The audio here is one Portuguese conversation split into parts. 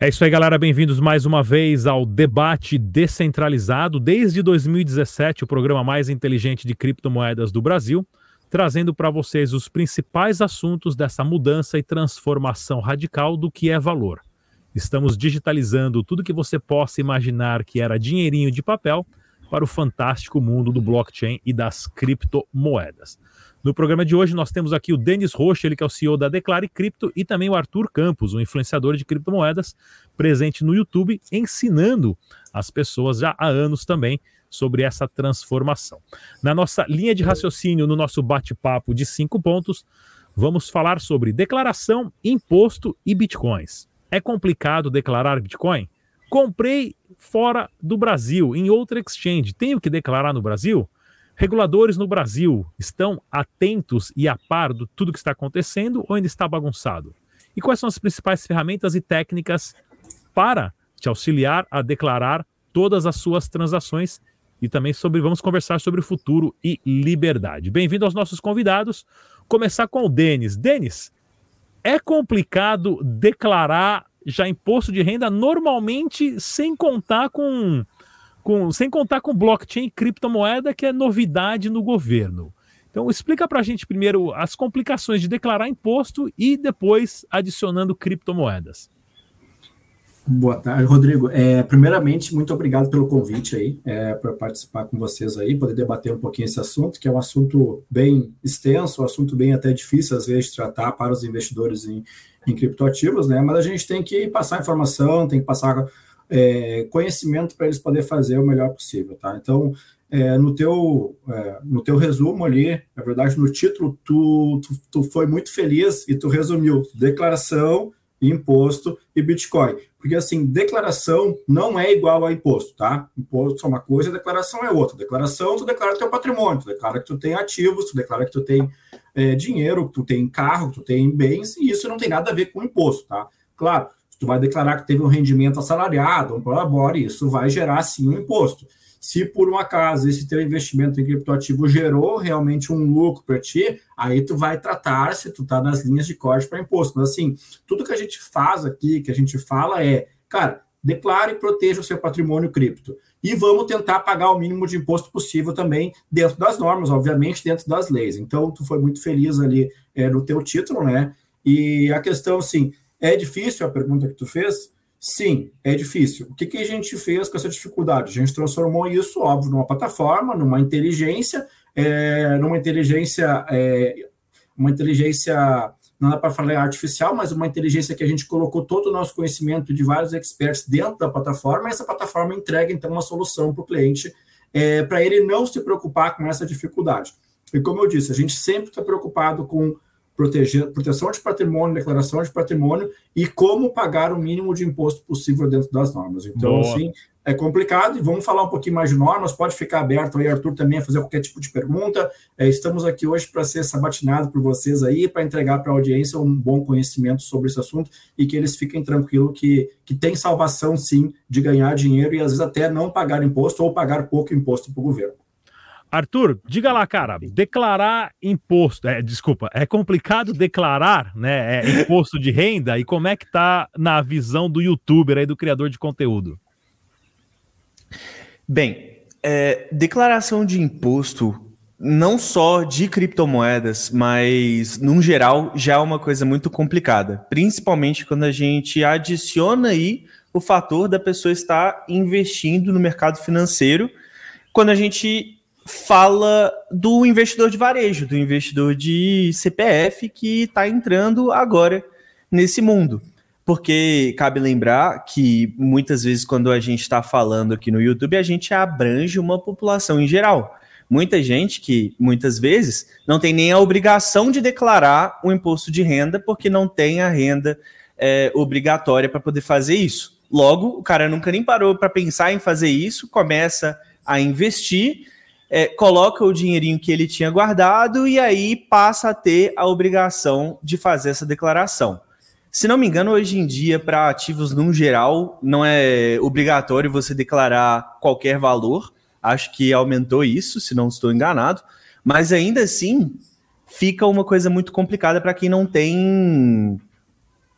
É isso aí, galera. Bem-vindos mais uma vez ao Debate Descentralizado. Desde 2017, o programa mais inteligente de criptomoedas do Brasil, trazendo para vocês os principais assuntos dessa mudança e transformação radical do que é valor. Estamos digitalizando tudo que você possa imaginar que era dinheirinho de papel para o fantástico mundo do blockchain e das criptomoedas. No programa de hoje nós temos aqui o Denis Rocha, ele que é o CEO da Declare Cripto, e também o Arthur Campos, um influenciador de criptomoedas, presente no YouTube, ensinando as pessoas já há anos também sobre essa transformação. Na nossa linha de raciocínio, no nosso bate-papo de cinco pontos, vamos falar sobre declaração, imposto e bitcoins. É complicado declarar Bitcoin? Comprei fora do Brasil, em outra exchange. Tenho que declarar no Brasil? Reguladores no Brasil estão atentos e a par de tudo que está acontecendo ou ainda está bagunçado? E quais são as principais ferramentas e técnicas para te auxiliar a declarar todas as suas transações e também sobre vamos conversar sobre o futuro e liberdade. Bem-vindo aos nossos convidados. Começar com o Denis. Denis, é complicado declarar já imposto de renda normalmente sem contar com com, sem contar com blockchain e criptomoeda, que é novidade no governo. Então, explica para a gente primeiro as complicações de declarar imposto e depois adicionando criptomoedas. Boa tarde, Rodrigo. É, primeiramente, muito obrigado pelo convite aí, é, para participar com vocês aí, poder debater um pouquinho esse assunto, que é um assunto bem extenso, um assunto bem até difícil, às vezes, de tratar para os investidores em, em criptoativos, né? Mas a gente tem que passar informação, tem que passar é, conhecimento para eles poderem fazer o melhor possível, tá? Então, é, no, teu, é, no teu resumo ali, na verdade, no título, tu, tu, tu, foi muito feliz e tu resumiu declaração, imposto e Bitcoin. Porque, assim, declaração não é igual a imposto, tá? Imposto é uma coisa, declaração é outra. Declaração, tu declara teu patrimônio, tu declara que tu tem ativos, tu declara que tu tem é, dinheiro, que tu tem carro, que tu tem bens, e isso não tem nada a ver com imposto, tá? Claro, tu vai declarar que teve um rendimento assalariado, um prolabore, isso vai gerar sim um imposto. Se por um acaso esse teu investimento em criptoativo gerou realmente um lucro para ti, aí tu vai tratar se tu tá nas linhas de corte para imposto. Mas assim, tudo que a gente faz aqui, que a gente fala é, cara, declare e proteja o seu patrimônio cripto. E vamos tentar pagar o mínimo de imposto possível também dentro das normas, obviamente, dentro das leis. Então, tu foi muito feliz ali é, no teu título, né? E a questão, assim, é difícil a pergunta que tu fez? Sim, é difícil. O que, que a gente fez com essa dificuldade? A gente transformou isso, óbvio, numa plataforma, numa inteligência, é, numa inteligência, é, uma inteligência, não dá para falar artificial, mas uma inteligência que a gente colocou todo o nosso conhecimento de vários experts dentro da plataforma, e essa plataforma entrega, então, uma solução para o cliente, é, para ele não se preocupar com essa dificuldade. E como eu disse, a gente sempre está preocupado com proteger, proteção de patrimônio, declaração de patrimônio e como pagar o mínimo de imposto possível dentro das normas. Então, Boa. assim, é complicado e vamos falar um pouquinho mais de normas. Pode ficar aberto aí, Arthur, também a fazer qualquer tipo de pergunta. É, estamos aqui hoje para ser sabatinado por vocês aí, para entregar para a audiência um bom conhecimento sobre esse assunto e que eles fiquem tranquilos que, que tem salvação, sim, de ganhar dinheiro e às vezes até não pagar imposto ou pagar pouco imposto para o governo. Arthur, diga lá, cara, declarar imposto, é, desculpa, é complicado declarar, né, é, imposto de renda? E como é que tá na visão do youtuber aí, do criador de conteúdo? Bem, é, declaração de imposto, não só de criptomoedas, mas, num geral, já é uma coisa muito complicada, principalmente quando a gente adiciona aí o fator da pessoa estar investindo no mercado financeiro, quando a gente fala do investidor de varejo, do investidor de CPF que está entrando agora nesse mundo. Porque cabe lembrar que muitas vezes, quando a gente está falando aqui no YouTube, a gente abrange uma população em geral. Muita gente que muitas vezes não tem nem a obrigação de declarar o imposto de renda, porque não tem a renda é, obrigatória para poder fazer isso. Logo, o cara nunca nem parou para pensar em fazer isso, começa a investir é, coloca o dinheirinho que ele tinha guardado e aí passa a ter a obrigação de fazer essa declaração. Se não me engano, hoje em dia, para ativos no geral, não é obrigatório você declarar qualquer valor. Acho que aumentou isso, se não estou enganado. Mas ainda assim, fica uma coisa muito complicada para quem não tem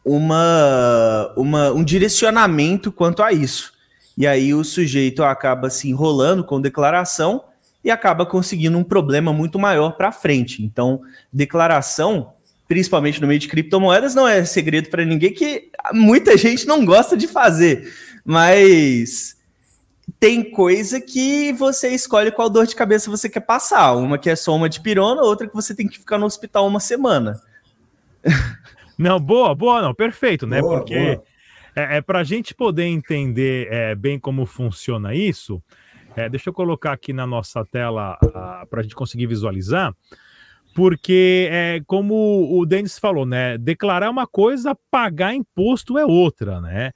uma, uma, um direcionamento quanto a isso. E aí o sujeito acaba se enrolando com declaração e acaba conseguindo um problema muito maior para frente. Então, declaração, principalmente no meio de criptomoedas, não é segredo para ninguém que muita gente não gosta de fazer, mas tem coisa que você escolhe qual dor de cabeça você quer passar. Uma que é só uma de pirona, outra que você tem que ficar no hospital uma semana. Não, boa, boa, não, perfeito, né? Boa, Porque boa. é, é para a gente poder entender é, bem como funciona isso. É, deixa eu colocar aqui na nossa tela para a gente conseguir visualizar, porque é como o Denis falou, né? Declarar uma coisa, pagar imposto é outra, né?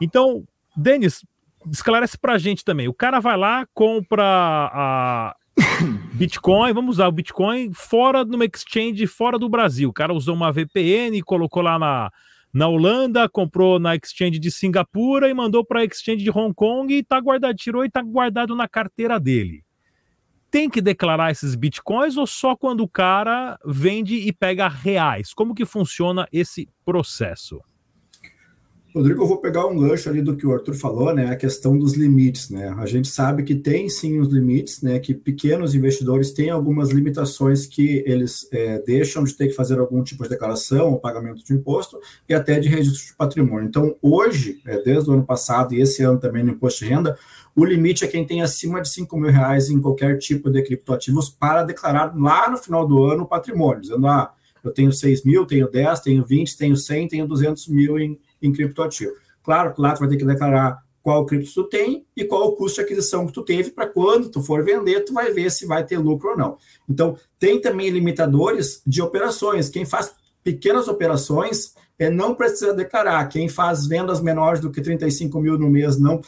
Então, Denis, esclarece para a gente também. O cara vai lá, compra a Bitcoin, vamos usar o Bitcoin fora de uma exchange fora do Brasil. O cara usou uma VPN, colocou lá na, na Holanda, comprou na exchange de Singapura e mandou para a exchange de Hong Kong e tá guardado, tirou e tá guardado na carteira dele. Tem que declarar esses bitcoins ou só quando o cara vende e pega reais? Como que funciona esse processo? Rodrigo, eu vou pegar um gancho ali do que o Arthur falou, né? A questão dos limites, né? A gente sabe que tem sim os limites, né? Que pequenos investidores têm algumas limitações que eles é, deixam de ter que fazer algum tipo de declaração ou pagamento de imposto e até de registro de patrimônio. Então, hoje, é, desde o ano passado e esse ano também no imposto de renda, o limite é quem tem acima de 5 mil reais em qualquer tipo de criptoativos para declarar lá no final do ano o patrimônio, dizendo, ah, eu tenho 6 mil, tenho 10, tenho 20, tenho 100, tenho 200 mil em em criptoativo. Claro que lá tu vai ter que declarar qual cripto tu tem e qual o custo de aquisição que tu teve para quando tu for vender, tu vai ver se vai ter lucro ou não. Então, tem também limitadores de operações. Quem faz pequenas operações é, não precisa declarar. Quem faz vendas menores do que 35 mil no mês não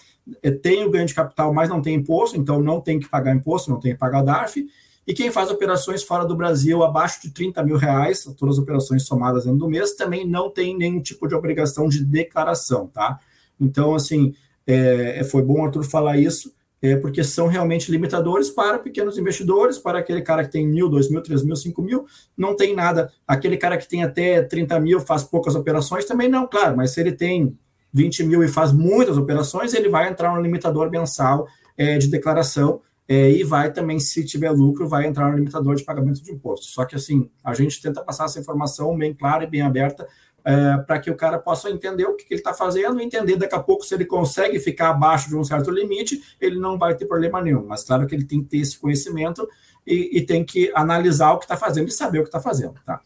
é, tem o ganho de capital, mas não tem imposto, então não tem que pagar imposto, não tem que pagar DARF. E quem faz operações fora do Brasil abaixo de 30 mil reais, todas as operações somadas dentro do mês, também não tem nenhum tipo de obrigação de declaração, tá? Então, assim, é, é, foi bom Arthur falar isso, é, porque são realmente limitadores para pequenos investidores, para aquele cara que tem mil, dois mil, três mil, cinco mil, não tem nada. Aquele cara que tem até 30 mil, faz poucas operações, também não, claro, mas se ele tem 20 mil e faz muitas operações, ele vai entrar no limitador mensal é, de declaração, é, e vai também, se tiver lucro, vai entrar no limitador de pagamento de imposto. Só que, assim, a gente tenta passar essa informação bem clara e bem aberta é, para que o cara possa entender o que, que ele está fazendo, entender daqui a pouco se ele consegue ficar abaixo de um certo limite, ele não vai ter problema nenhum. Mas claro que ele tem que ter esse conhecimento e, e tem que analisar o que está fazendo e saber o que está fazendo, tá?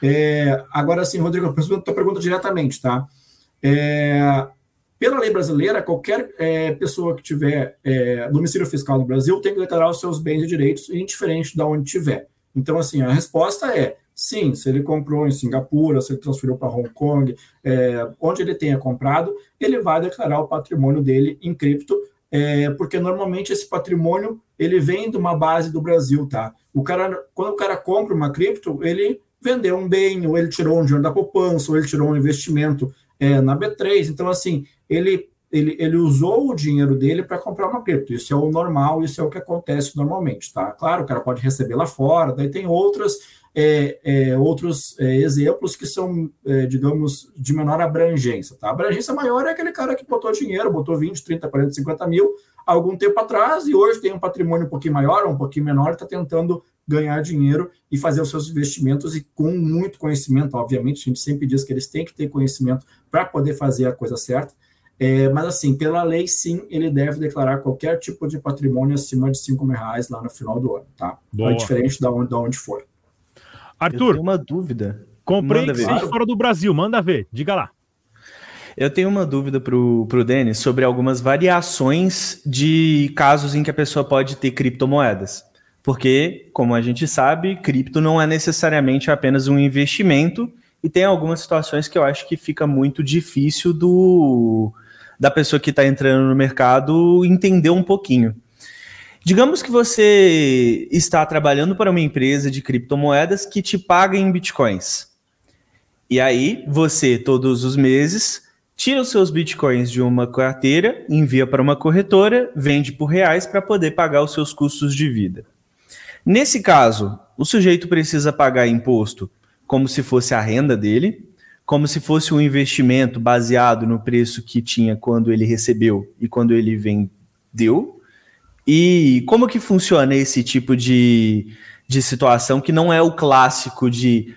É, agora sim, Rodrigo, eu respondo a tua pergunta diretamente, tá? É, pela lei brasileira, qualquer é, pessoa que tiver é, domicílio fiscal no Brasil tem que declarar os seus bens e direitos, indiferente de onde tiver. Então, assim, a resposta é sim, se ele comprou em Singapura, se ele transferiu para Hong Kong, é, onde ele tenha comprado, ele vai declarar o patrimônio dele em cripto, é, porque normalmente esse patrimônio ele vem de uma base do Brasil, tá? O cara, quando o cara compra uma cripto, ele vendeu um bem, ou ele tirou um dinheiro da poupança, ou ele tirou um investimento é, na B3. Então, assim, ele, ele, ele usou o dinheiro dele para comprar uma cripto. Isso é o normal, isso é o que acontece normalmente, tá? Claro, o cara pode receber lá fora, daí tem outras, é, é, outros é, exemplos que são, é, digamos, de menor abrangência, tá? A abrangência maior é aquele cara que botou dinheiro, botou 20, 30, 40, 50 mil algum tempo atrás e hoje tem um patrimônio um pouquinho maior, um pouquinho menor, está tentando ganhar dinheiro e fazer os seus investimentos e com muito conhecimento, obviamente, a gente sempre diz que eles têm que ter conhecimento para poder fazer a coisa certa, é, mas assim, pela lei, sim, ele deve declarar qualquer tipo de patrimônio acima de 5 mil reais lá no final do ano, tá? Boa. É diferente da onde, da onde for. Arthur, uma dúvida. Comprei fora do Brasil, manda ver, diga lá. Eu tenho uma dúvida para o Denis sobre algumas variações de casos em que a pessoa pode ter criptomoedas. Porque, como a gente sabe, cripto não é necessariamente apenas um investimento, e tem algumas situações que eu acho que fica muito difícil do da pessoa que está entrando no mercado entender um pouquinho. Digamos que você está trabalhando para uma empresa de criptomoedas que te paga em bitcoins. E aí, você, todos os meses, tira os seus bitcoins de uma carteira, envia para uma corretora, vende por reais para poder pagar os seus custos de vida. Nesse caso, o sujeito precisa pagar imposto como se fosse a renda dele, como se fosse um investimento baseado no preço que tinha quando ele recebeu e quando ele vendeu? E como que funciona esse tipo de, de situação que não é o clássico de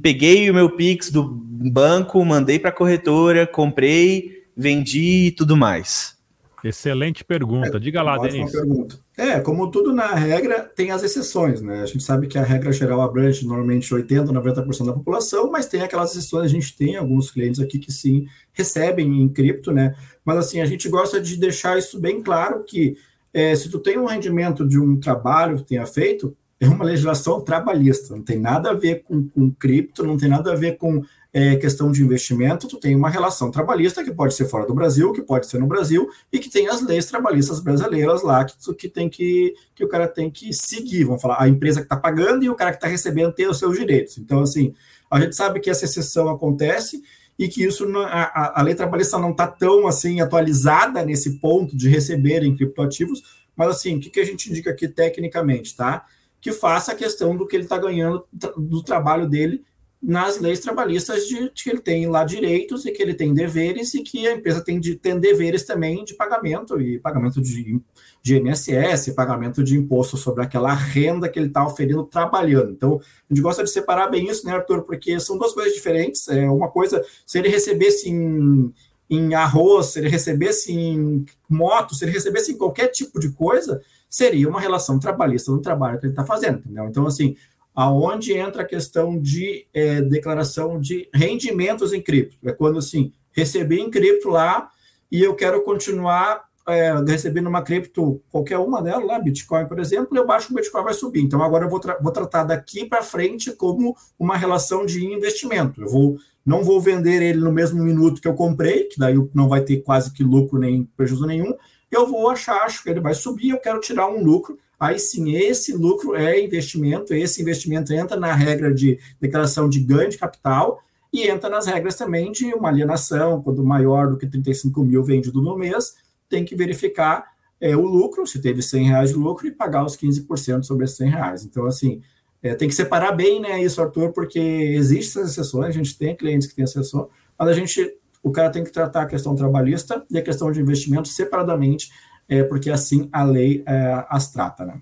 peguei o meu Pix do banco, mandei para a corretora, comprei, vendi e tudo mais? Excelente pergunta. Diga lá, Denis. Pergunta. É, como tudo na regra, tem as exceções, né? A gente sabe que a regra geral abrange normalmente 80%, 90% da população, mas tem aquelas exceções, a gente tem alguns clientes aqui que sim recebem em cripto, né? Mas assim, a gente gosta de deixar isso bem claro que é, se tu tem um rendimento de um trabalho que tenha feito, é uma legislação trabalhista, não tem nada a ver com, com cripto, não tem nada a ver com é, questão de investimento, tu tem uma relação trabalhista que pode ser fora do Brasil, que pode ser no Brasil, e que tem as leis trabalhistas brasileiras lá que, que tem que, que o cara tem que seguir, vamos falar, a empresa que está pagando e o cara que está recebendo tem os seus direitos. Então, assim, a gente sabe que essa exceção acontece e que isso a, a lei trabalhista não está tão assim atualizada nesse ponto de receber em criptoativos, mas assim, o que, que a gente indica aqui tecnicamente, tá? Que faça a questão do que ele está ganhando do trabalho dele nas leis trabalhistas de, de, que ele tem lá direitos e que ele tem deveres e que a empresa tem, de, tem deveres também de pagamento e pagamento de, de INSS, pagamento de imposto sobre aquela renda que ele está oferindo trabalhando. Então, a gente gosta de separar bem isso, né, Arthur? Porque são duas coisas diferentes. É uma coisa, se ele recebesse em, em arroz, se ele recebesse em moto, se ele recebesse em qualquer tipo de coisa, seria uma relação trabalhista no trabalho que ele está fazendo, entendeu? Então, assim, aonde entra a questão de é, declaração de rendimentos em cripto. É quando, assim, recebi em cripto lá e eu quero continuar é, recebendo uma cripto, qualquer uma delas, lá, Bitcoin, por exemplo, eu baixo que o Bitcoin vai subir. Então, agora eu vou, tra vou tratar daqui para frente como uma relação de investimento. Eu vou, não vou vender ele no mesmo minuto que eu comprei, que daí não vai ter quase que lucro nem prejuízo nenhum. Eu vou achar, acho que ele vai subir, eu quero tirar um lucro aí sim, esse lucro é investimento, esse investimento entra na regra de declaração de ganho de capital e entra nas regras também de uma alienação, quando maior do que 35 mil vendido no mês, tem que verificar é, o lucro, se teve 100 reais de lucro, e pagar os 15% sobre esses 100 reais. Então, assim, é, tem que separar bem né, isso, Arthur, porque existem essas exceções, a gente tem clientes que têm exceção, mas a gente, o cara tem que tratar a questão trabalhista e a questão de investimento separadamente, é, porque assim a lei é, as trata, né?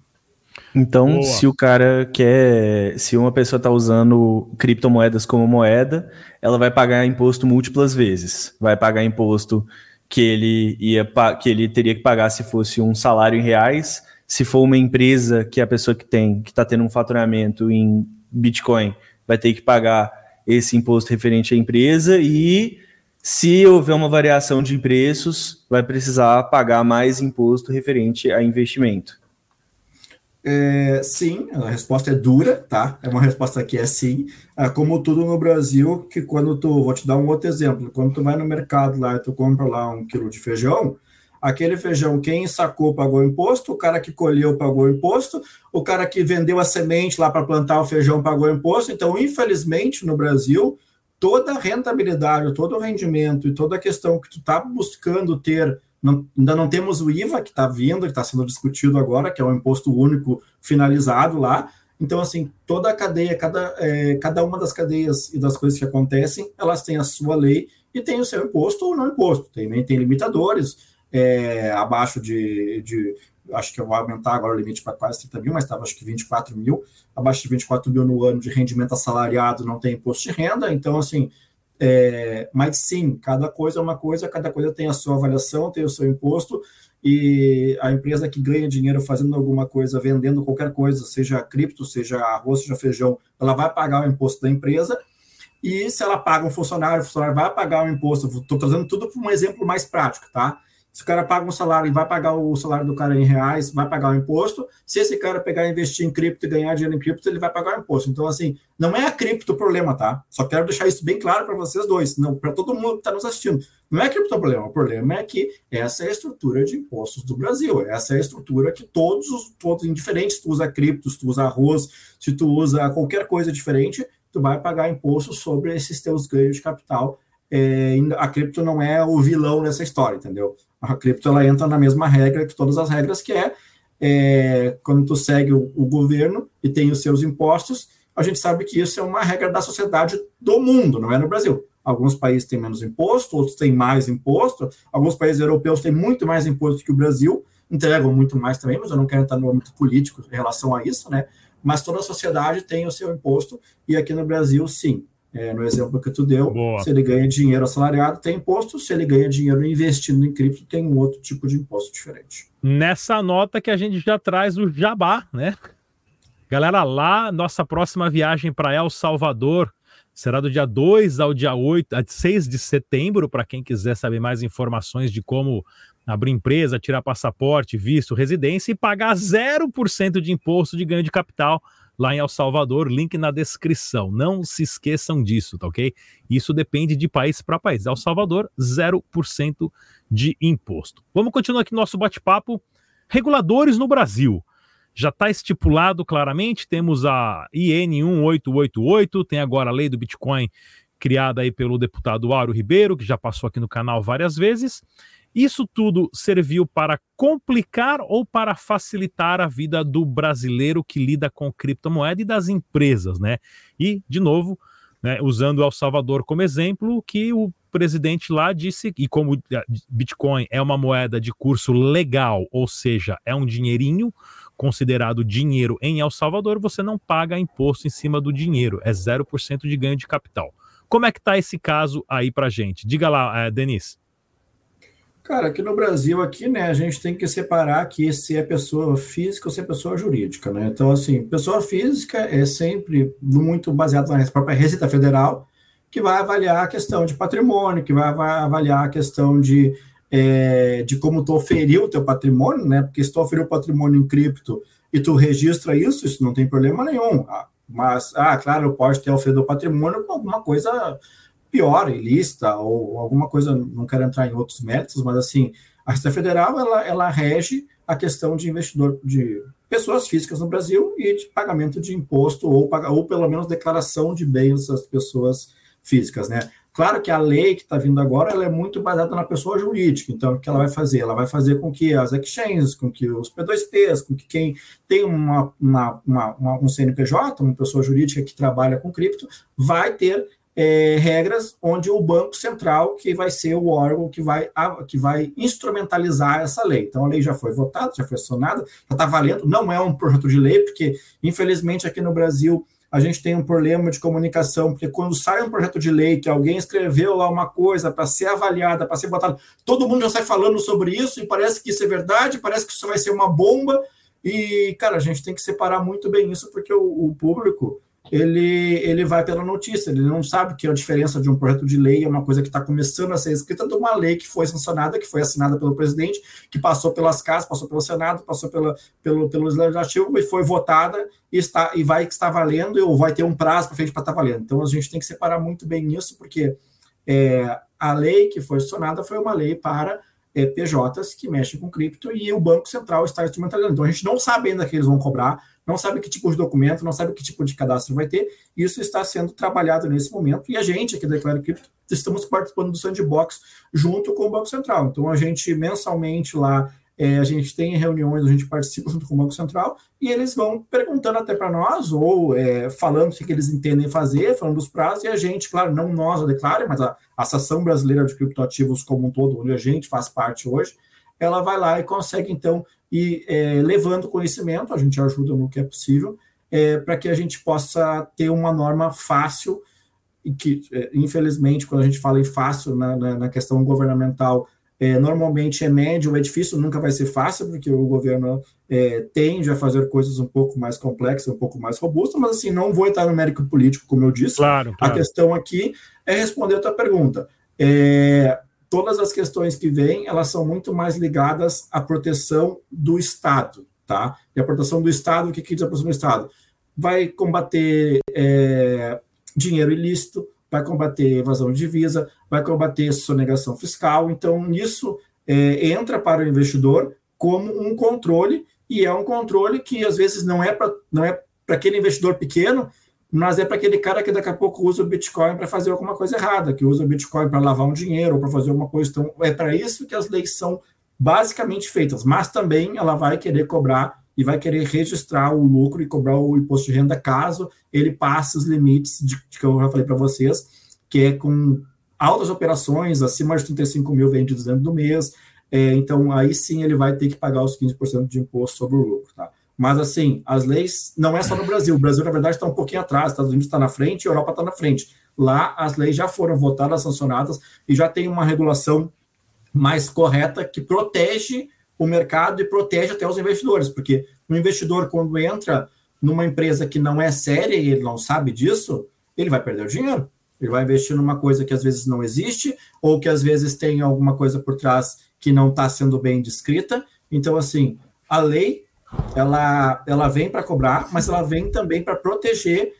Então, Boa. se o cara quer, se uma pessoa está usando criptomoedas como moeda, ela vai pagar imposto múltiplas vezes. Vai pagar imposto que ele ia que ele teria que pagar se fosse um salário em reais, se for uma empresa que a pessoa que tem, que está tendo um faturamento em Bitcoin, vai ter que pagar esse imposto referente à empresa e se houver uma variação de preços, vai precisar pagar mais imposto referente a investimento. É, sim, a resposta é dura, tá? É uma resposta que é sim. É como tudo no Brasil, que quando tu, vou te dar um outro exemplo, quando tu vai no mercado lá e tu compra lá um quilo de feijão, aquele feijão, quem sacou pagou imposto, o cara que colheu pagou imposto, o cara que vendeu a semente lá para plantar o feijão pagou imposto. Então, infelizmente, no Brasil, toda a rentabilidade, todo o rendimento e toda a questão que tu está buscando ter, não, ainda não temos o IVA que está vindo, que está sendo discutido agora, que é o imposto único finalizado lá. Então, assim, toda a cadeia, cada, é, cada uma das cadeias e das coisas que acontecem, elas têm a sua lei e tem o seu imposto ou não imposto. Também tem limitadores é, abaixo de, de acho que vou aumentar agora o limite para quase 30 mil, mas estava acho que 24 mil, abaixo de 24 mil no ano de rendimento assalariado não tem imposto de renda, então assim, é, mas sim, cada coisa é uma coisa, cada coisa tem a sua avaliação, tem o seu imposto, e a empresa que ganha dinheiro fazendo alguma coisa, vendendo qualquer coisa, seja cripto, seja arroz, seja feijão, ela vai pagar o imposto da empresa, e se ela paga um funcionário, o funcionário vai pagar o imposto, estou trazendo tudo para um exemplo mais prático, tá? Se o cara paga um salário, ele vai pagar o salário do cara em reais, vai pagar o imposto. Se esse cara pegar e investir em cripto e ganhar dinheiro em cripto, ele vai pagar o imposto. Então, assim, não é a cripto o problema, tá? Só quero deixar isso bem claro para vocês dois, não para todo mundo que está nos assistindo. Não é cripto o problema, o problema é que essa é a estrutura de impostos do Brasil. Essa é a estrutura que todos os, todos, indiferentes, tu usa cripto, se tu usa arroz, se tu usa qualquer coisa diferente, tu vai pagar imposto sobre esses teus ganhos de capital é, a cripto não é o vilão nessa história, entendeu? A cripto ela entra na mesma regra que todas as regras, que é, é quando tu segue o, o, governo e tem os seus impostos, a gente sabe que isso é uma regra da sociedade do mundo, não é no Brasil. Alguns países têm menos imposto, outros têm mais imposto. Alguns países europeus têm muito mais imposto que o Brasil, entregam muito mais também, mas eu não quero entrar no âmbito político em relação a isso, né? Mas toda a sociedade tem o seu imposto, e aqui no Brasil, sim. É, no exemplo que tu deu, Boa. se ele ganha dinheiro assalariado, tem imposto, se ele ganha dinheiro investindo em cripto, tem um outro tipo de imposto diferente. Nessa nota que a gente já traz o jabá, né? Galera, lá, nossa próxima viagem para El Salvador será do dia 2 ao dia 8, a 6 de setembro, para quem quiser saber mais informações de como abrir empresa, tirar passaporte, visto, residência e pagar 0% de imposto de ganho de capital lá em El Salvador, link na descrição. Não se esqueçam disso, tá ok? Isso depende de país para país. El Salvador, 0% de imposto. Vamos continuar aqui nosso bate-papo. Reguladores no Brasil. Já está estipulado claramente, temos a IN 1888, tem agora a lei do Bitcoin criada aí pelo deputado Auro Ribeiro, que já passou aqui no canal várias vezes. Isso tudo serviu para complicar ou para facilitar a vida do brasileiro que lida com criptomoeda e das empresas, né? E, de novo, né, usando El Salvador como exemplo, que o presidente lá disse, e como Bitcoin é uma moeda de curso legal, ou seja, é um dinheirinho considerado dinheiro em El Salvador, você não paga imposto em cima do dinheiro, é 0% de ganho de capital. Como é que está esse caso aí para gente? Diga lá, é, Denise. Cara, aqui no Brasil, aqui, né, a gente tem que separar que se é pessoa física ou se é pessoa jurídica, né? Então, assim, pessoa física é sempre muito baseado na própria Receita Federal, que vai avaliar a questão de patrimônio, que vai avaliar a questão de, é, de como tu oferiu o teu patrimônio, né? Porque se tu oferiu patrimônio em cripto e tu registra isso, isso não tem problema nenhum. Ah, mas, ah, claro, pode ter oferido o patrimônio com alguma coisa pior, ilícita, ou alguma coisa, não quero entrar em outros méritos, mas assim, a Receita Federal, ela, ela rege a questão de investidor, de pessoas físicas no Brasil e de pagamento de imposto, ou, ou pelo menos declaração de bens das pessoas físicas, né? Claro que a lei que está vindo agora ela é muito baseada na pessoa jurídica. Então, o que ela vai fazer? Ela vai fazer com que as exchanges, com que os P2Ps, com que quem tem uma, uma, uma um CNPJ, uma pessoa jurídica que trabalha com cripto, vai ter é, regras onde o Banco Central que vai ser o órgão que vai, que vai instrumentalizar essa lei. Então, a lei já foi votada, já foi acionada, já está valendo. Não é um projeto de lei, porque, infelizmente, aqui no Brasil, a gente tem um problema de comunicação, porque quando sai um projeto de lei que alguém escreveu lá uma coisa para ser avaliada, para ser votada, todo mundo já sai falando sobre isso e parece que isso é verdade, parece que isso vai ser uma bomba. E, cara, a gente tem que separar muito bem isso, porque o, o público ele, ele vai pela notícia, ele não sabe que a diferença de um projeto de lei é uma coisa que está começando a ser escrita de uma lei que foi sancionada, que foi assinada pelo presidente, que passou pelas casas, passou pelo Senado, passou pela, pelo, pelo Legislativo e foi votada e, está, e vai estar valendo, ou vai ter um prazo para frente para estar tá valendo. Então a gente tem que separar muito bem isso, porque é, a lei que foi sancionada foi uma lei para é, PJs que mexem com cripto e o Banco Central está instrumentalizando. Então a gente não sabe ainda que eles vão cobrar, não sabe que tipo de documento, não sabe que tipo de cadastro vai ter. Isso está sendo trabalhado nesse momento e a gente aqui da Declare Cripto estamos participando do sandbox junto com o Banco Central. Então a gente mensalmente lá é, a gente tem reuniões, a gente participa junto com o Banco Central e eles vão perguntando até para nós, ou é, falando o que eles entendem fazer, falando dos prazos, e a gente, claro, não nós a Declare, mas a Associação Brasileira de Criptoativos como um todo, onde a gente faz parte hoje, ela vai lá e consegue, então, ir é, levando conhecimento, a gente ajuda no que é possível, é, para que a gente possa ter uma norma fácil, e que, é, infelizmente, quando a gente fala em fácil na, na, na questão governamental, é, normalmente é médio, é difícil, nunca vai ser fácil, porque o governo é, tende a fazer coisas um pouco mais complexas, um pouco mais robustas, mas assim, não vou entrar no mérito político, como eu disse. Claro, claro. A questão aqui é responder a tua pergunta. É, todas as questões que vêm, elas são muito mais ligadas à proteção do Estado, tá? E a proteção do Estado, o que, que diz a proteção do Estado? Vai combater é, dinheiro ilícito, vai combater evasão de divisa, vai combater sonegação fiscal. Então, isso é, entra para o investidor como um controle, e é um controle que às vezes não é para não é para aquele investidor pequeno, mas é para aquele cara que daqui a pouco usa o Bitcoin para fazer alguma coisa errada, que usa o Bitcoin para lavar um dinheiro ou para fazer alguma coisa. Então, é para isso que as leis são basicamente feitas, mas também ela vai querer cobrar e vai querer registrar o lucro e cobrar o imposto de renda caso ele passe os limites de, de que eu já falei para vocês, que é com altas operações, acima de 35 mil vendidos dentro do mês, é, então aí sim ele vai ter que pagar os 15% de imposto sobre o lucro, tá? Mas assim, as leis não é só no Brasil. O Brasil, na verdade, está um pouquinho atrás, Estados Unidos está na frente a Europa está na frente. Lá as leis já foram votadas, sancionadas e já tem uma regulação mais correta que protege o mercado e protege até os investidores, porque o investidor, quando entra numa empresa que não é séria e ele não sabe disso, ele vai perder o dinheiro. Ele vai investir numa coisa que às vezes não existe, ou que às vezes tem alguma coisa por trás que não está sendo bem descrita. Então, assim, a lei ela, ela vem para cobrar, mas ela vem também para proteger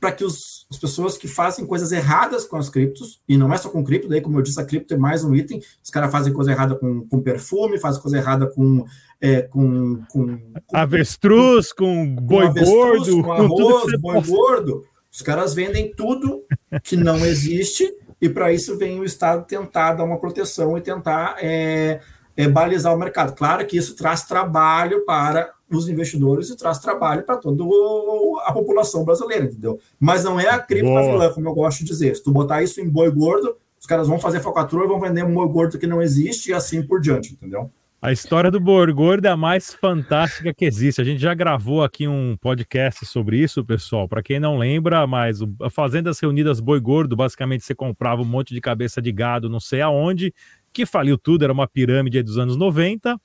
para que os, as pessoas que fazem coisas erradas com as criptos, e não é só com cripto, daí, como eu disse, a cripto é mais um item, os caras fazem coisa errada com, com perfume, fazem coisa errada com. É, com, com, com avestruz, com boi com avestruz, gordo, com arroz, boi gordo. Os caras vendem tudo que não existe, e para isso vem o Estado tentar dar uma proteção e tentar é, é, balizar o mercado. Claro que isso traz trabalho para os investidores e traz trabalho para toda a população brasileira, entendeu? Mas não é a cripto filé, como eu gosto de dizer. Se tu botar isso em boi gordo, os caras vão fazer falcatrua e vão vender um boi gordo que não existe e assim por diante, entendeu? A história do boi gordo é a mais fantástica que existe. A gente já gravou aqui um podcast sobre isso, pessoal. Para quem não lembra, mas Fazendas Reunidas Boi Gordo, basicamente você comprava um monte de cabeça de gado, não sei aonde, que faliu tudo, era uma pirâmide dos anos 90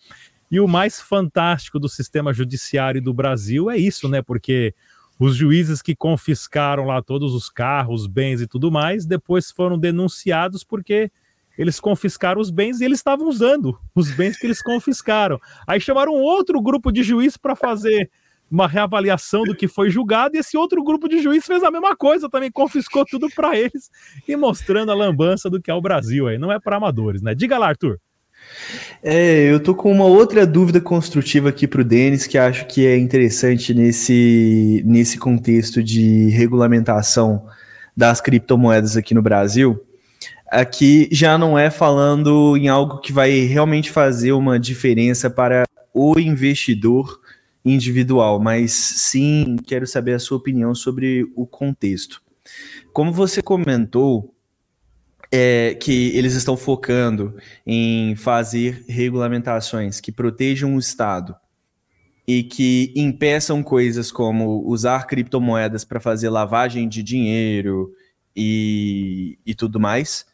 e o mais fantástico do sistema judiciário do Brasil é isso, né? Porque os juízes que confiscaram lá todos os carros, bens e tudo mais, depois foram denunciados porque eles confiscaram os bens e eles estavam usando os bens que eles confiscaram. Aí chamaram outro grupo de juízes para fazer uma reavaliação do que foi julgado e esse outro grupo de juízes fez a mesma coisa, também confiscou tudo para eles e mostrando a lambança do que é o Brasil aí. Não é para amadores, né? Diga lá, Arthur. É, eu tô com uma outra dúvida construtiva aqui para o Denis, que acho que é interessante nesse, nesse contexto de regulamentação das criptomoedas aqui no Brasil. Aqui já não é falando em algo que vai realmente fazer uma diferença para o investidor individual, mas sim quero saber a sua opinião sobre o contexto. Como você comentou, é, que eles estão focando em fazer regulamentações que protejam o Estado e que impeçam coisas como usar criptomoedas para fazer lavagem de dinheiro e, e tudo mais.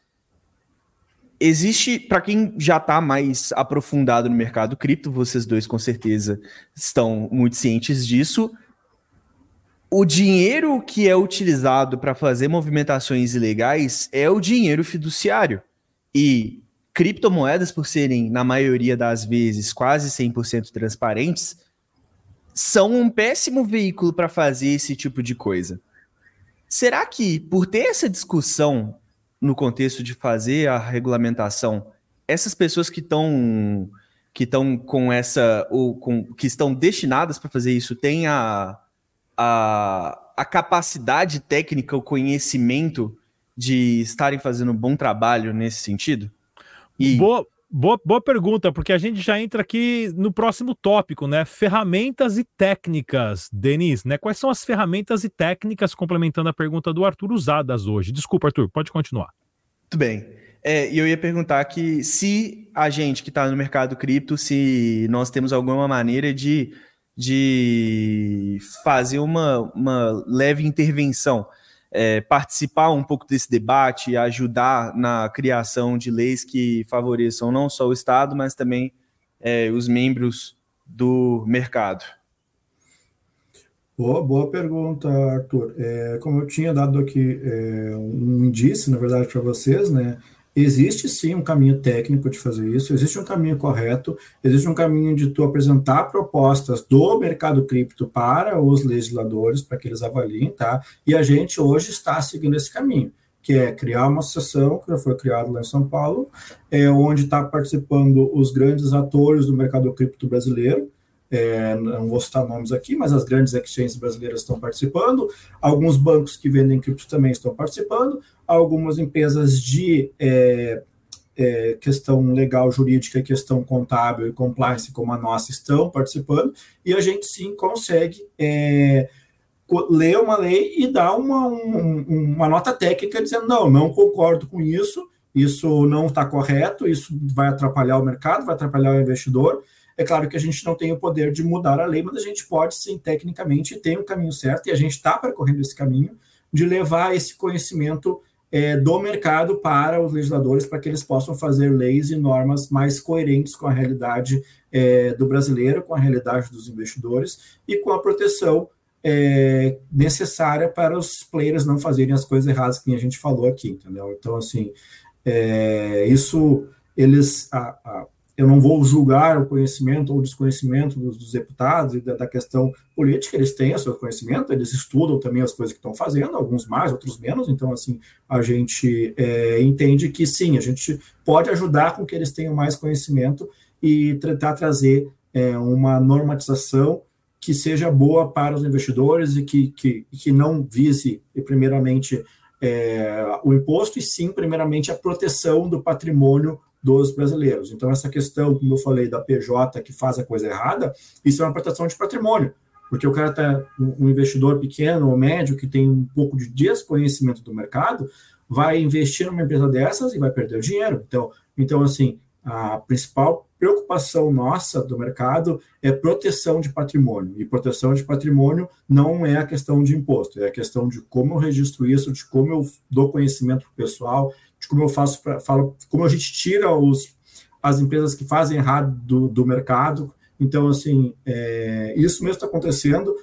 Existe, para quem já está mais aprofundado no mercado cripto, vocês dois com certeza estão muito cientes disso, o dinheiro que é utilizado para fazer movimentações ilegais é o dinheiro fiduciário. E criptomoedas, por serem, na maioria das vezes, quase 100% transparentes, são um péssimo veículo para fazer esse tipo de coisa. Será que, por ter essa discussão no contexto de fazer a regulamentação, essas pessoas que estão que estão com essa ou com, que estão destinadas para fazer isso têm a a, a capacidade técnica, o conhecimento de estarem fazendo um bom trabalho nesse sentido? E... Boa, boa, boa pergunta, porque a gente já entra aqui no próximo tópico, né? Ferramentas e técnicas, Denis, né? Quais são as ferramentas e técnicas, complementando a pergunta do Arthur, usadas hoje? Desculpa, Arthur, pode continuar. Tudo bem. É, e eu ia perguntar que se a gente que está no mercado cripto, se nós temos alguma maneira de de fazer uma, uma leve intervenção, é, participar um pouco desse debate, ajudar na criação de leis que favoreçam não só o Estado, mas também é, os membros do mercado. Boa, boa pergunta, Arthur. É, como eu tinha dado aqui é, um indício, na verdade, para vocês, né? Existe sim um caminho técnico de fazer isso, existe um caminho correto, existe um caminho de tu apresentar propostas do mercado cripto para os legisladores, para que eles avaliem, tá? E a gente hoje está seguindo esse caminho, que é criar uma associação que já foi criada lá em São Paulo, é, onde está participando os grandes atores do mercado cripto brasileiro, é, não vou citar nomes aqui, mas as grandes exchanges brasileiras estão participando, alguns bancos que vendem cripto também estão participando, algumas empresas de é, é, questão legal, jurídica, questão contábil e compliance, como a nossa, estão participando, e a gente sim consegue, é, ler uma lei e dar uma, um, uma nota técnica dizendo: não, não concordo com isso, isso não está correto, isso vai atrapalhar o mercado, vai atrapalhar o investidor. É claro que a gente não tem o poder de mudar a lei, mas a gente pode, sim, tecnicamente, tem o caminho certo e a gente está percorrendo esse caminho de levar esse conhecimento é, do mercado para os legisladores, para que eles possam fazer leis e normas mais coerentes com a realidade é, do brasileiro, com a realidade dos investidores e com a proteção é, necessária para os players não fazerem as coisas erradas que a gente falou aqui, entendeu? Então, assim, é, isso eles. A, a, eu não vou julgar o conhecimento ou o desconhecimento dos, dos deputados e da, da, questão política, eles têm o seu conhecimento, eles estudam também as coisas que estão fazendo, alguns mais, outros menos, então, assim, a gente é, entende que sim, a gente pode ajudar com que eles tenham mais conhecimento e tentar trazer é, uma normatização que seja boa para os investidores e que, que, que não vise, primeiramente, é, o imposto, e sim, primeiramente, a proteção do patrimônio dos brasileiros. Então, essa questão, como eu falei, da PJ que faz a coisa errada, isso é uma proteção de patrimônio, porque o cara está, um investidor pequeno ou médio que tem um pouco de desconhecimento do mercado, vai investir numa empresa dessas e vai perder o dinheiro. Então, então assim, a principal preocupação nossa do mercado é proteção de patrimônio. E proteção de patrimônio não é a questão de imposto, é a questão de como eu registro isso, de como eu dou conhecimento pessoal, como eu faço, pra, falo, como a gente tira os, as empresas que fazem errado do, do mercado. Então, assim, é, isso mesmo está acontecendo.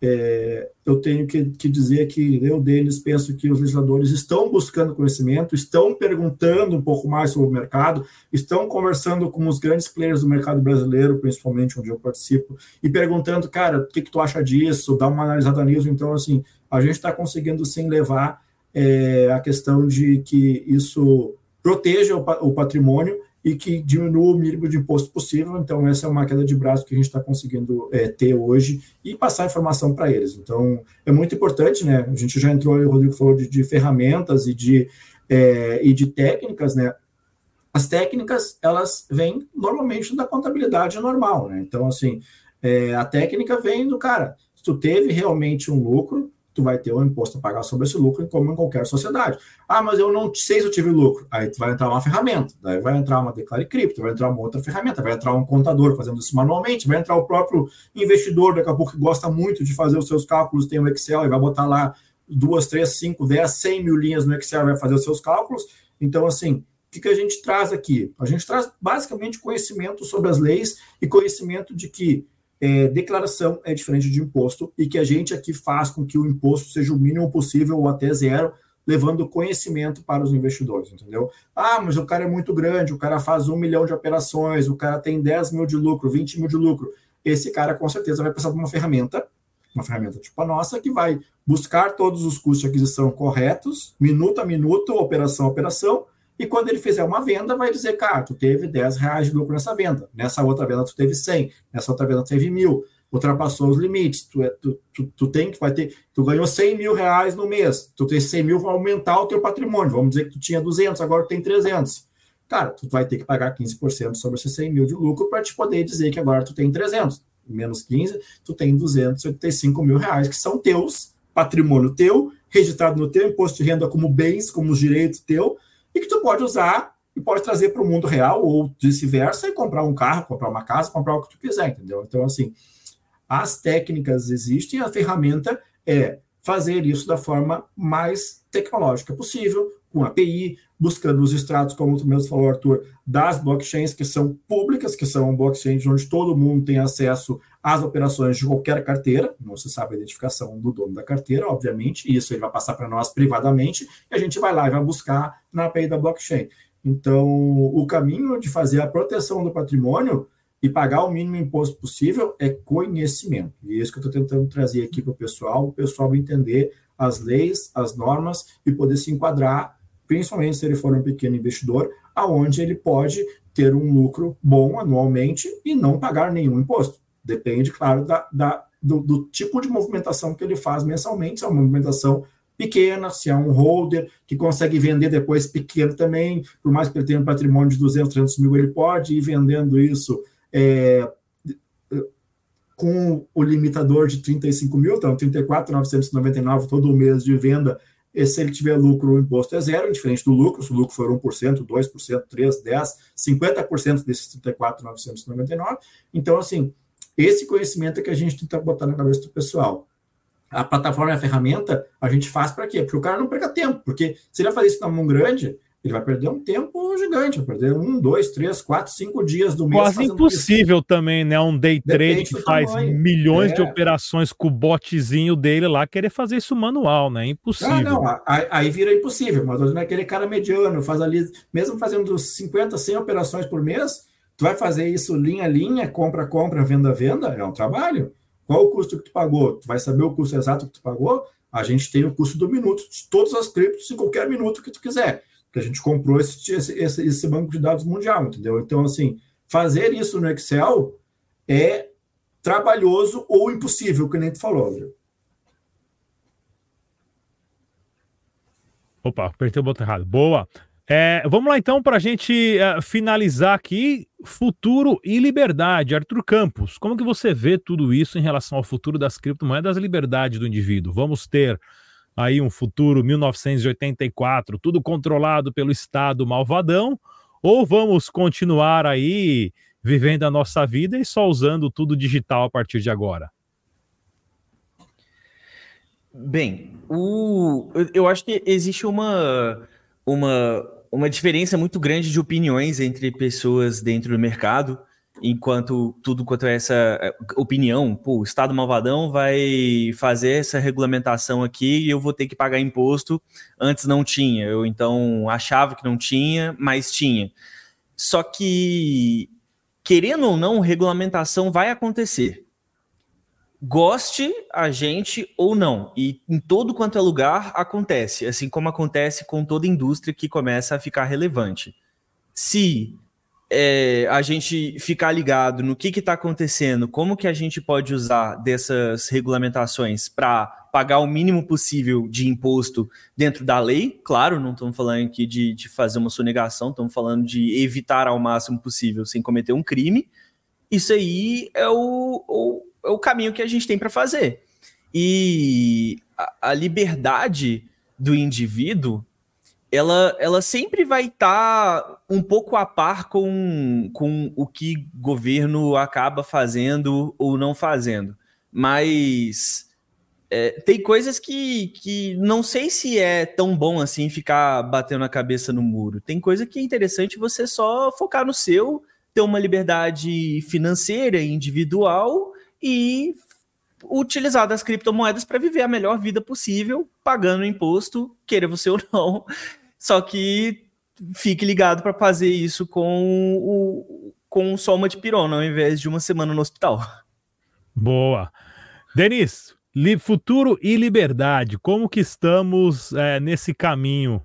É, eu tenho que, que, dizer que eu, Denis, penso que os legisladores estão buscando conhecimento, estão perguntando um pouco mais sobre o mercado, estão conversando com os grandes players do mercado brasileiro, principalmente onde eu participo, e perguntando, cara, o que, que tu acha disso? Dá uma analisada nisso. Então, assim, a gente está conseguindo sim levar é, a questão de que isso proteja o, o patrimônio e que diminua o mínimo de imposto possível. Então, essa é uma queda de braço que a gente está conseguindo é, ter hoje e passar informação para eles. Então, é muito importante, né? A gente já entrou, o Rodrigo falou de, de ferramentas e de, é, e de técnicas, né? As técnicas, elas vêm normalmente da contabilidade normal, né? Então, assim, é, a técnica vem do cara, se tu teve realmente um lucro, tu vai ter um imposto a pagar sobre esse lucro, como em qualquer sociedade. Ah, mas eu não sei se eu tive lucro. Aí tu vai entrar uma ferramenta, daí vai entrar uma Declare Cripto, vai entrar uma outra ferramenta, vai entrar um contador fazendo isso manualmente, vai entrar o próprio investidor, daqui a pouco que gosta muito de fazer os seus cálculos, tem o Excel e vai botar lá duas, três, cinco, dez, cem mil linhas no Excel, vai fazer os seus cálculos. Então, assim, o que, que a gente traz aqui? A gente traz basicamente conhecimento sobre as leis e conhecimento de que é, declaração é diferente de imposto e que a gente aqui faz com que o imposto seja o mínimo possível ou até zero, levando conhecimento para os investidores, entendeu? Ah, mas o cara é muito grande, o cara faz um milhão de operações, o cara tem 10 mil de lucro, 20 mil de lucro. Esse cara com certeza vai precisar de uma ferramenta, uma ferramenta tipo a nossa, que vai buscar todos os custos de aquisição corretos, minuto a minuto, operação a operação, e quando ele fizer uma venda, vai dizer, cara, tu teve 10 reais de lucro nessa venda, nessa outra venda tu teve 100, nessa outra venda tu teve mil, ultrapassou os limites, tu, é, tu, tu, tu, tem que vai ter, tu ganhou 100 mil reais no mês, tu tem 100 mil, vai aumentar o teu patrimônio, vamos dizer que tu tinha 200, agora tu tem 300. Cara, tu vai ter que pagar 15% sobre esses 100 mil de lucro para te poder dizer que agora tu tem 300. Menos 15, tu tem 285 mil reais, que são teus, patrimônio teu, registrado no teu imposto de renda como bens, como direito teu, e que tu pode usar e pode trazer para o mundo real ou vice-versa e comprar um carro, comprar uma casa, comprar o que tu quiser, entendeu? Então, assim, as técnicas existem, a ferramenta é fazer isso da forma mais tecnológica possível, com API, buscando os extratos, como tu mesmo falou, Arthur, das blockchains que são públicas, que são blockchains onde todo mundo tem acesso às operações de qualquer carteira, não se sabe a identificação do dono da carteira, obviamente, e isso ele vai passar para nós privadamente, e a gente vai lá e vai buscar na API da blockchain. Então, o caminho de fazer a proteção do patrimônio e pagar o mínimo imposto possível é conhecimento. E é isso que eu estou tentando trazer aqui para o pessoal, o pessoal entender as leis, as normas e poder se enquadrar, principalmente se ele for um pequeno investidor, aonde ele pode ter um lucro bom anualmente e não pagar nenhum imposto. Depende, claro, da, da do, do, tipo de movimentação que ele faz mensalmente, se é uma movimentação pequena, se é um holder que consegue vender depois pequeno também, por mais que ele tenha um patrimônio de 200, 300 mil, ele pode ir vendendo isso é, com o limitador de 35 mil, então 34,999 todo mês de venda, se ele tiver lucro, o imposto é zero, diferente do lucro, se o lucro for 1%, 2%, 3%, 10%, 50% desses 34,999. Então, assim, esse conhecimento é que a gente tenta botar na cabeça do pessoal. A plataforma e a ferramenta, a gente faz para quê? Porque o cara não perca tempo, porque se ele vai fazer isso na mão grande, ele vai perder um tempo gigante, vai perder um, dois, três, quatro, cinco dias do mês. Quase impossível isso. também, né? Um day trade que faz tamanho. milhões é. de operações com o botzinho dele lá, querer fazer isso manual, né? Impossível. Ah, não, aí, aí vira impossível, mas não é aquele cara mediano, faz ali, mesmo fazendo 50, 100 operações por mês, tu vai fazer isso linha a linha, compra, compra, venda, venda, é um trabalho. Qual o custo que tu pagou? Tu vai saber o custo exato que tu pagou? A gente tem o custo do minuto de todas as criptos em qualquer minuto que tu quiser que a gente comprou esse, esse, esse banco de dados mundial, entendeu? Então, assim, fazer isso no Excel é trabalhoso ou impossível, que nem tu falou, André. Opa, apertei o botão errado. Boa. É, vamos lá então para a gente uh, finalizar aqui futuro e liberdade. Arthur Campos, como que você vê tudo isso em relação ao futuro das criptomoedas e liberdade do indivíduo? Vamos ter aí um futuro 1984, tudo controlado pelo Estado malvadão, ou vamos continuar aí vivendo a nossa vida e só usando tudo digital a partir de agora? Bem, o, eu acho que existe uma, uma, uma diferença muito grande de opiniões entre pessoas dentro do mercado enquanto tudo quanto é essa eh, opinião, pô, o Estado malvadão vai fazer essa regulamentação aqui e eu vou ter que pagar imposto. Antes não tinha, eu então achava que não tinha, mas tinha. Só que, querendo ou não, regulamentação vai acontecer. Goste a gente ou não, e em todo quanto é lugar acontece, assim como acontece com toda indústria que começa a ficar relevante. Se é, a gente ficar ligado no que está acontecendo, como que a gente pode usar dessas regulamentações para pagar o mínimo possível de imposto dentro da lei. Claro, não estamos falando aqui de, de fazer uma sonegação, estamos falando de evitar ao máximo possível sem cometer um crime. Isso aí é o, o, é o caminho que a gente tem para fazer. E a, a liberdade do indivíduo ela, ela sempre vai estar tá um pouco a par com, com o que governo acaba fazendo ou não fazendo. Mas é, tem coisas que, que não sei se é tão bom assim ficar batendo a cabeça no muro. Tem coisa que é interessante você só focar no seu, ter uma liberdade financeira individual e utilizar das criptomoedas para viver a melhor vida possível, pagando imposto, queira você ou não. Só que fique ligado para fazer isso com o com soma de pirona, ao invés de uma semana no hospital. Boa. Denis, futuro e liberdade, como que estamos é, nesse caminho?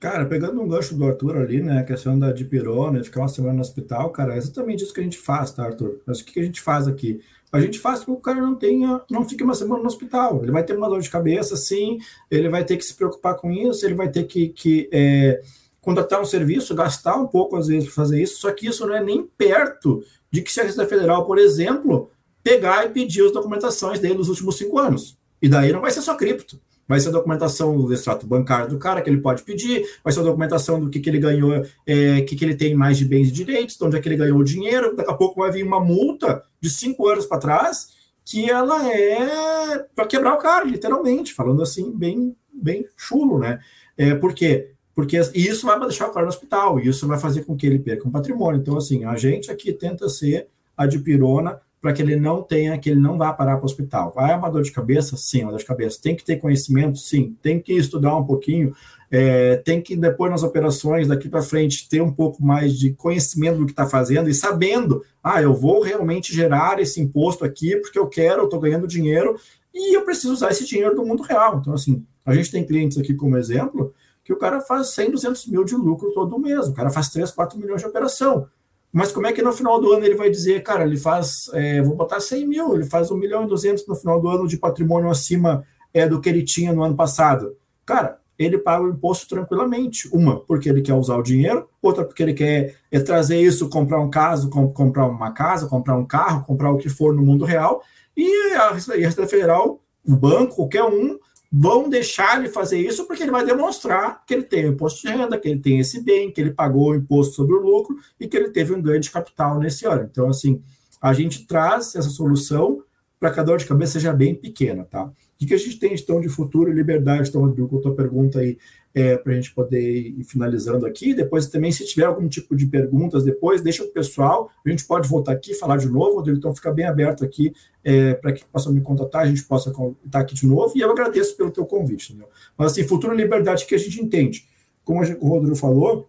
Cara, pegando um gancho do Arthur ali, né, a questão da dipirona, ficar uma semana no hospital, cara, é exatamente isso que a gente faz, tá, Arthur? Mas o que a gente faz aqui? A gente faz com que o cara não tenha, não fique uma semana no hospital. Ele vai ter uma dor de cabeça, sim, ele vai ter que se preocupar com isso, ele vai ter que, que é, contratar um serviço, gastar um pouco às vezes para fazer isso, só que isso não é nem perto de que se a Receita Federal, por exemplo, pegar e pedir as documentações dele dos últimos cinco anos. E daí não vai ser só cripto vai ser a documentação do extrato bancário do cara que ele pode pedir, vai ser a documentação do que, que ele ganhou, é, que, que ele tem mais de bens e direitos, de onde é que ele ganhou o dinheiro, daqui a pouco vai vir uma multa de cinco anos para trás, que ela é para quebrar o cara, literalmente, falando assim, bem, bem chulo, né? É, por quê? Porque isso vai deixar o cara no hospital, isso vai fazer com que ele perca um patrimônio. Então, assim, a gente aqui tenta ser a de pirona para que ele não tenha, que ele não vá parar para o hospital. Vai uma dor de cabeça? Sim, uma dor de cabeça. Tem que ter conhecimento? Sim. Tem que estudar um pouquinho, é, tem que depois nas operações, daqui para frente, ter um pouco mais de conhecimento do que está fazendo e sabendo, ah, eu vou realmente gerar esse imposto aqui porque eu quero, eu estou ganhando dinheiro e eu preciso usar esse dinheiro do mundo real. Então, assim, a gente tem clientes aqui como exemplo que o cara faz 100, 200 mil de lucro todo mês, o cara faz 3, 4 milhões de operação. Mas como é que no final do ano ele vai dizer, cara, ele faz, é, vou botar 100 mil, ele faz 1 milhão e 200 no final do ano de patrimônio acima é, do que ele tinha no ano passado? Cara, ele paga o imposto tranquilamente. Uma, porque ele quer usar o dinheiro, outra, porque ele quer é, trazer isso, comprar um caso, comp comprar uma casa, comprar um carro, comprar o que for no mundo real, e a Receita Federal, o banco, qualquer um, vão deixar ele fazer isso porque ele vai demonstrar que ele tem o imposto de renda, que ele tem esse bem, que ele pagou o imposto sobre o lucro e que ele teve um ganho de capital nesse ano. Então, assim, a gente traz essa solução para que a dor de cabeça seja bem pequena, tá? O que a gente tem, então, de futuro e liberdade? Então, Rodrigo, com a tua pergunta aí, é, para a gente poder ir finalizando aqui. Depois também, se tiver algum tipo de perguntas, depois deixa o pessoal, a gente pode voltar aqui falar de novo, Rodrigo, então fica bem aberto aqui é, para que possam me contatar, a gente possa estar aqui de novo, e eu agradeço pelo teu convite. Entendeu? Mas, assim, futuro e liberdade que a gente entende. Como o Rodrigo falou,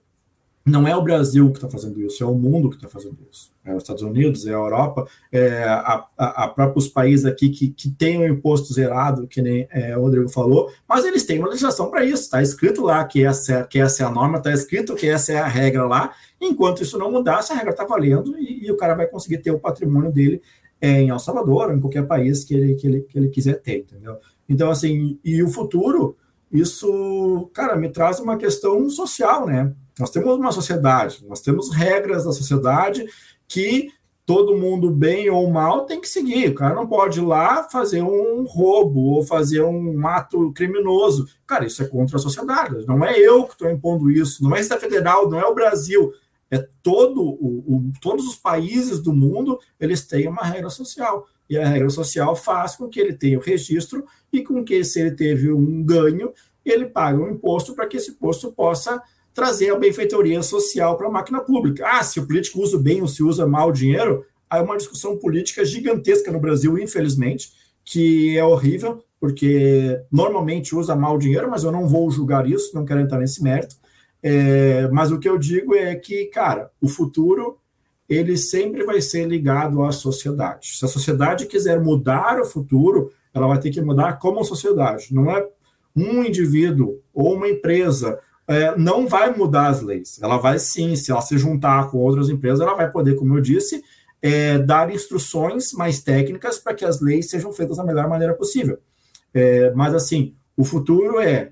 não é o Brasil que está fazendo isso, é o mundo que está fazendo isso. É os Estados Unidos, é a Europa, é a, a, a próprios países aqui que, que têm o um imposto zerado, que nem é, o Rodrigo falou, mas eles têm uma legislação para isso. Está escrito lá que essa, que essa é a norma, está escrito que essa é a regra lá. Enquanto isso não mudar, essa regra está valendo e, e, o cara vai conseguir ter o patrimônio dele é, em El Salvador, ou em qualquer país que ele, que, ele, que ele quiser ter, entendeu? Então, assim, e o futuro, isso, cara, me traz uma questão social, né? Nós temos uma sociedade, nós temos regras da sociedade que todo mundo, bem ou mal, tem que seguir. O cara não pode ir lá fazer um roubo ou fazer um ato criminoso. Cara, isso é contra a sociedade. Não é eu que estou impondo isso, não é a Federal, não é o Brasil. É todo o, o, todos os países do mundo, eles têm uma regra social. E a regra social faz com que ele tenha o registro e com que, se ele teve um ganho, ele pague um imposto para que esse imposto possa trazer a benfeitoria social para a máquina pública. Ah, se o político usa bem ou se usa mal o dinheiro, há uma discussão política gigantesca no Brasil, infelizmente, que é horrível, porque normalmente usa mal o dinheiro, mas eu não vou julgar isso, não quero entrar nesse mérito. É, mas o que eu digo é que, cara, o futuro ele sempre vai ser ligado à sociedade. Se a sociedade quiser mudar o futuro, ela vai ter que mudar como sociedade. Não é um indivíduo ou uma empresa é, não vai mudar as leis. Ela vai sim, se ela se juntar com outras empresas, ela vai poder, como eu disse, é, dar instruções mais técnicas para que as leis sejam feitas da melhor maneira possível. É, mas, assim, o futuro é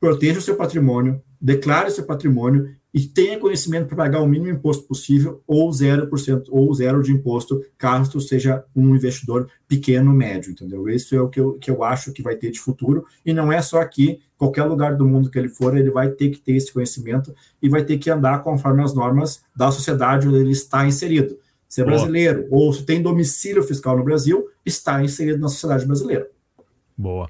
proteja o seu patrimônio, declare o seu patrimônio e tenha conhecimento para pagar o mínimo imposto possível ou 0% ou zero de imposto, caso tu seja um investidor pequeno, médio, entendeu? Isso é o que eu, que eu acho que vai ter de futuro, e não é só aqui, qualquer lugar do mundo que ele for, ele vai ter que ter esse conhecimento e vai ter que andar conforme as normas da sociedade onde ele está inserido. Se é brasileiro ou se tem domicílio fiscal no Brasil, está inserido na sociedade brasileira. Boa.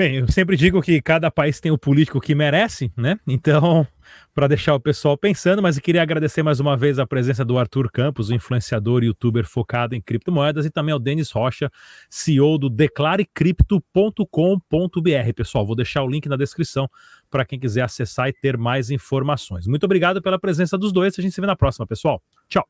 Bem, eu sempre digo que cada país tem o político que merece, né? Então, para deixar o pessoal pensando, mas eu queria agradecer mais uma vez a presença do Arthur Campos, o influenciador e youtuber focado em criptomoedas, e também ao Denis Rocha, CEO do declarecripto.com.br. Pessoal, vou deixar o link na descrição para quem quiser acessar e ter mais informações. Muito obrigado pela presença dos dois. A gente se vê na próxima, pessoal. Tchau.